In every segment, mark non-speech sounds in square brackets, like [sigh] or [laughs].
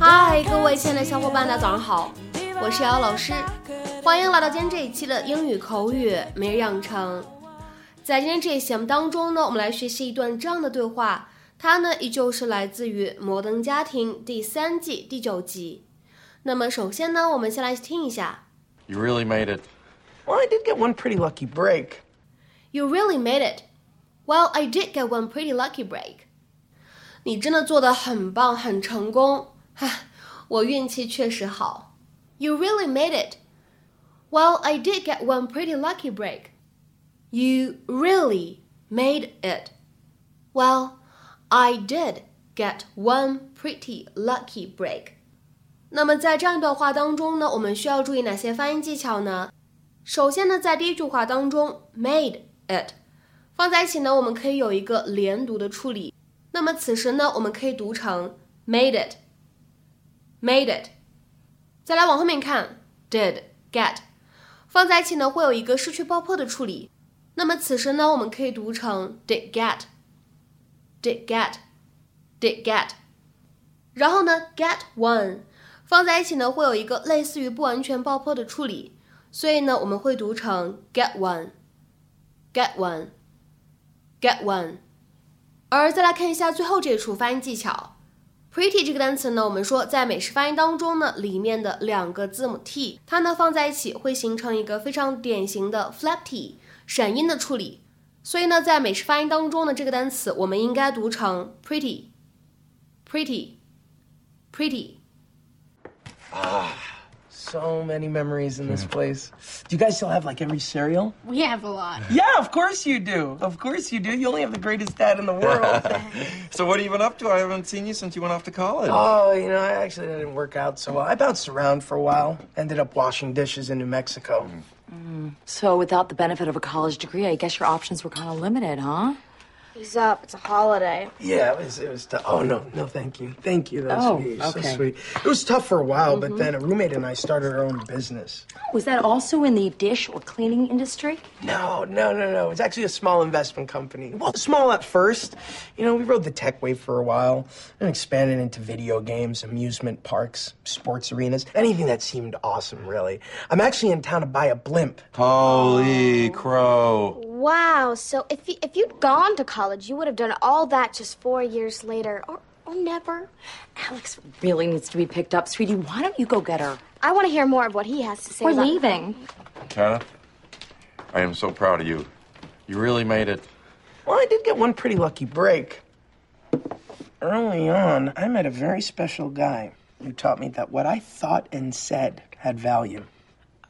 嗨，各位亲爱的小伙伴，大家早上好，我是瑶老师，欢迎来到今天这一期的英语口语每日养成。在今天这一节目当中呢，我们来学习一段这样的对话，它呢依旧是来自于《摩登家庭》第三季第九集。那么首先呢，我们先来听一下。You really made it. Well, I did get one pretty lucky break. You really made it. Well, I did get one pretty lucky break. 你真的做的很棒，很成功。唉，我运气确实好。You really made it. Well, I did get one pretty lucky break. You really made it. Well, I did get one pretty lucky break. 那么在这样一段话当中呢，我们需要注意哪些发音技巧呢？ 首先呢，在第一句话当中，made it 放在一起呢，我们可以有一个连读的处理。那么此时呢，我们可以读成 made it，made it。再来往后面看，did get 放在一起呢，会有一个失去爆破的处理。那么此时呢，我们可以读成 did get，did get，did get。然后呢，get one 放在一起呢，会有一个类似于不完全爆破的处理。所以呢，我们会读成 get one，get one，get one。而再来看一下最后这一处发音技巧，pretty 这个单词呢，我们说在美式发音当中呢，里面的两个字母 t，它呢放在一起会形成一个非常典型的 flap t 闪音的处理。所以呢，在美式发音当中呢，这个单词我们应该读成 pretty，pretty，pretty。So many memories in this place. Do you guys still have like every cereal? We have a lot. Yeah, of course you do. Of course you do. You only have the greatest dad in the world. [laughs] So what have you been up to? I haven't seen you since you went off to college. oh, you know, I actually didn't work out so well. I bounced around for a while. Ended up washing dishes in New Mexico. Mm. Mm. So, without the benefit of a college degree, I guess your options were kind of limited, huh? Ease up. It's a holiday. Yeah, it was. It was tough. Oh no, no, thank you, thank you. That's Oh, sweet. okay. So sweet. It was tough for a while, but mm-hmm. then a roommate and I started our own business. Was that also in the dish or cleaning industry? No, no, no, no. It's actually a small investment company. Well, small at first. You know, we rode the tech wave for a while and expanded into video games, amusement parks, sports arenas, anything that seemed awesome, really. I'm actually in town to buy a blimp. Holy crow. Wow. So if you, if you'd gone to college, you would have done all that just four years later, or or never. Alex really needs to be picked up. Sweetie, why don't you go get her? I want to hear more of what he has to say. We're about- leaving. Kenneth, I am so proud of you. You really made it. Well, I did get one pretty lucky break. Early on, I met a very special guy who taught me that what I thought and said had value.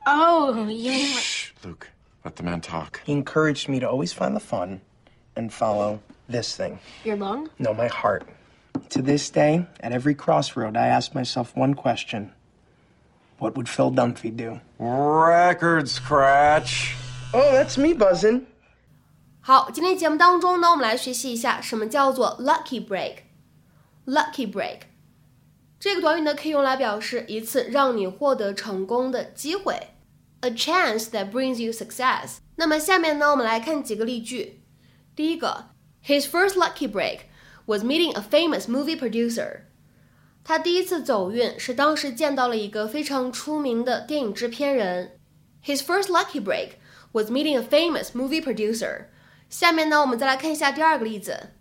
Oh, yeah. Shh, Luke. Let the man talk. He encouraged me to always find the fun and follow this thing. Your lung? No, my heart. To this day, at every crossroad, I ask myself one question What would Phil Dunphy do? Record scratch. Oh, that's me buzzing. 好，今天节目当中呢，我们来学习一下什么叫做 lucky break。lucky break 这个短语呢，可以用来表示一次让你获得成功的机会 ，a chance that brings you success。那么下面呢，我们来看几个例句。第一个，His first lucky break was meeting a famous movie producer。他第一次走运是当时见到了一个非常出名的电影制片人。His first lucky break was meeting a famous movie producer。下面呢，我们再来看一下第二个例子。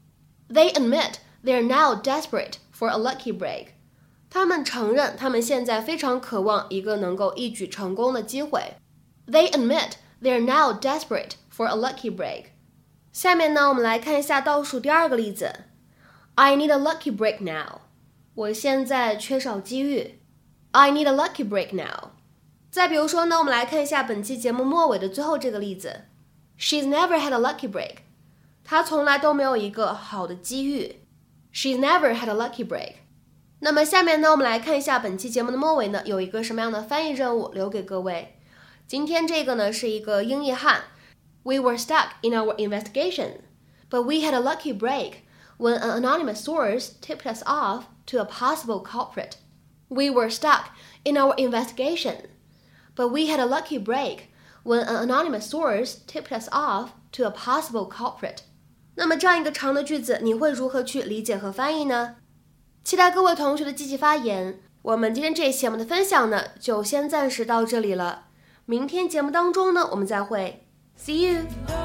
They admit they are now desperate for a lucky break。 他们承认他们现在非常渴望一个能够一举成功的机会。They admit they are now desperate for a lucky break。下面呢，我们来看一下倒数第二个例子。I need a lucky break now。我现在缺少机遇。I need a lucky break now。再比如说呢，我们来看一下本期节目末尾的最后这个例子。She's never had a lucky break。她从来都没有一个好的机遇。She's never had a lucky break。那么下面呢，我们来看一下本期节目的末尾呢，有一个什么样的翻译任务留给各位。今天这个呢是一个英译汉。We were stuck in our investigation, but we had a lucky break when an anonymous source tipped us off to a possible culprit. We were stuck in our investigation, but we had a lucky break when an anonymous source tipped us off to a possible culprit。那么这样一个长的句子，你会如何去理解和翻译呢？ 期待各位同学的积极发言。我们今天这一期我们的分享呢，就先暂时到这里了。明天节目当中呢，我们再会。See you。